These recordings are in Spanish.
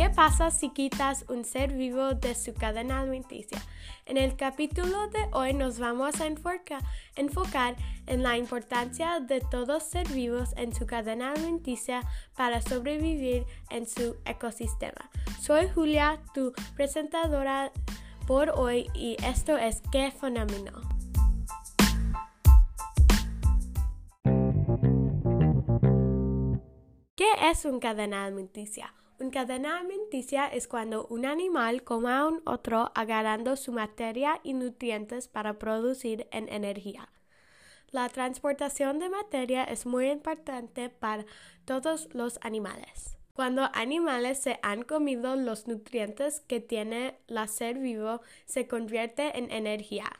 ¿Qué pasa si quitas un ser vivo de su cadena alimenticia? En el capítulo de hoy nos vamos a enfocar en la importancia de todos ser vivos en su cadena alimenticia para sobrevivir en su ecosistema. Soy Julia, tu presentadora por hoy y esto es ¿Qué fenómeno? ¿Qué es una cadena alimenticia? Una cadena alimenticia es cuando un animal come a un otro agarrando su materia y nutrientes para producir en energía. La transportación de materia es muy importante para todos los animales. Cuando animales se han comido los nutrientes que tiene la ser vivo, se convierte en energía.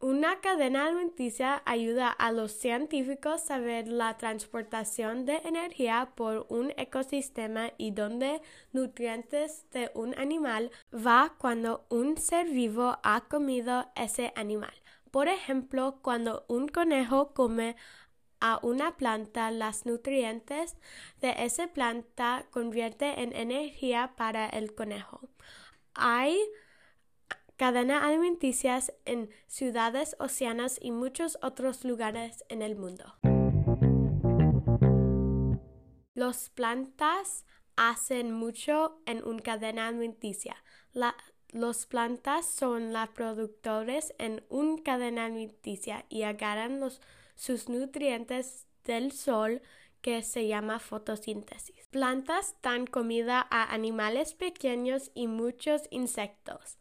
Una cadena alimenticia ayuda a los científicos a saber la transportación de energía por un ecosistema y dónde nutrientes de un animal va cuando un ser vivo ha comido ese animal. Por ejemplo, cuando un conejo come a una planta, los nutrientes de esa planta convierte en energía para el conejo. Hay cadena alimenticias en ciudades, océanos y muchos otros lugares en el mundo. Las plantas hacen mucho en una cadena alimenticia. las plantas son las productores en una cadena alimenticia y agarran sus nutrientes del sol que se llama fotosíntesis. Plantas dan comida a animales pequeños y muchos insectos.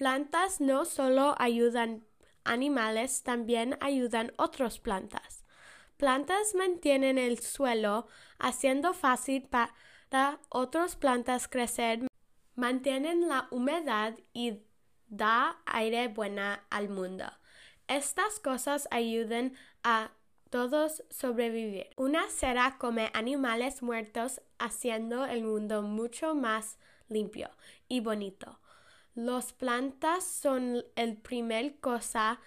Plantas no solo ayudan animales, también ayudan otras plantas. Plantas mantienen el suelo, haciendo fácil para otras plantas crecer, mantienen la humedad y da aire bueno al mundo. Estas cosas ayudan a todos sobrevivir. Una cera come animales muertos haciendo el mundo mucho más limpio y bonito. Las plantas son el primer cosa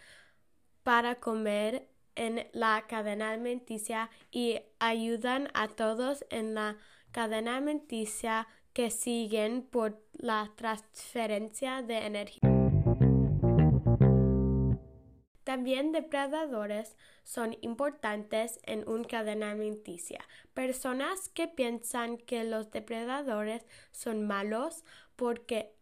para comer en la cadena alimenticia y ayudan a todos en la cadena alimenticia que siguen por la transferencia de energía. También depredadores son importantes en una cadena alimenticia. Personas que piensan que los depredadores son malos porque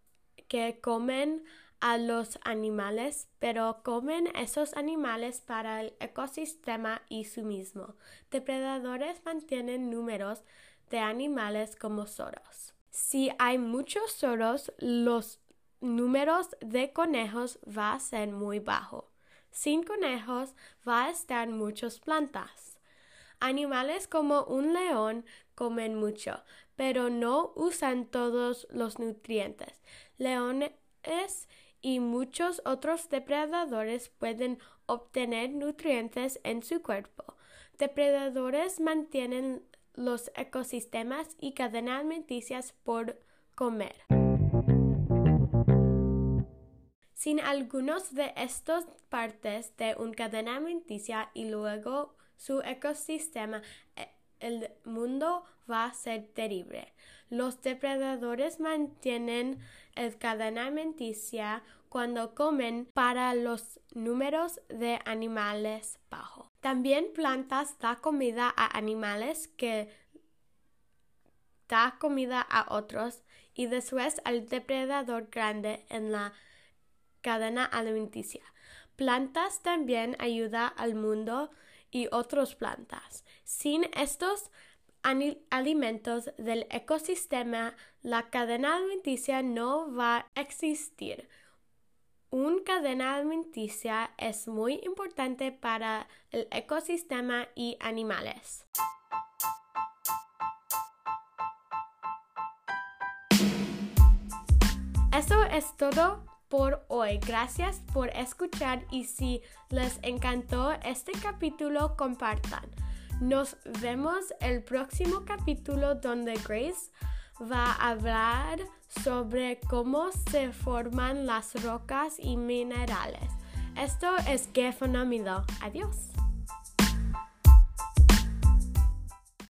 que comen a los animales, pero comen esos animales para el ecosistema y su mismo. Depredadores mantienen números de animales como zorros. Si hay muchos zorros, los números de conejos va a ser muy bajo. Sin conejos va a estar muchas plantas. Animales como un león comen mucho, pero no usan todos los nutrientes. Leones y muchos otros depredadores pueden obtener nutrientes en su cuerpo. Depredadores mantienen los ecosistemas y cadenas alimenticias por comer. Sin algunos de estas partes de una cadena alimenticia y luego su ecosistema, eh, el mundo va a ser terrible. Los depredadores mantienen el cadena alimenticia cuando comen para los números de animales bajos. También plantas da comida a animales que da comida a otros y después al depredador grande en la cadena alimenticia. Plantas también ayudan al mundo y otras plantas. Sin estos alimentos del ecosistema, la cadena alimenticia no va a existir. Una cadena alimenticia es muy importante para el ecosistema y animales. Eso es todo por hoy. Gracias por escuchar y si les encantó este capítulo, compartan. Nos vemos el próximo capítulo donde Grace va a hablar sobre cómo se forman las rocas y minerales. Esto es que fenómeno. Adiós.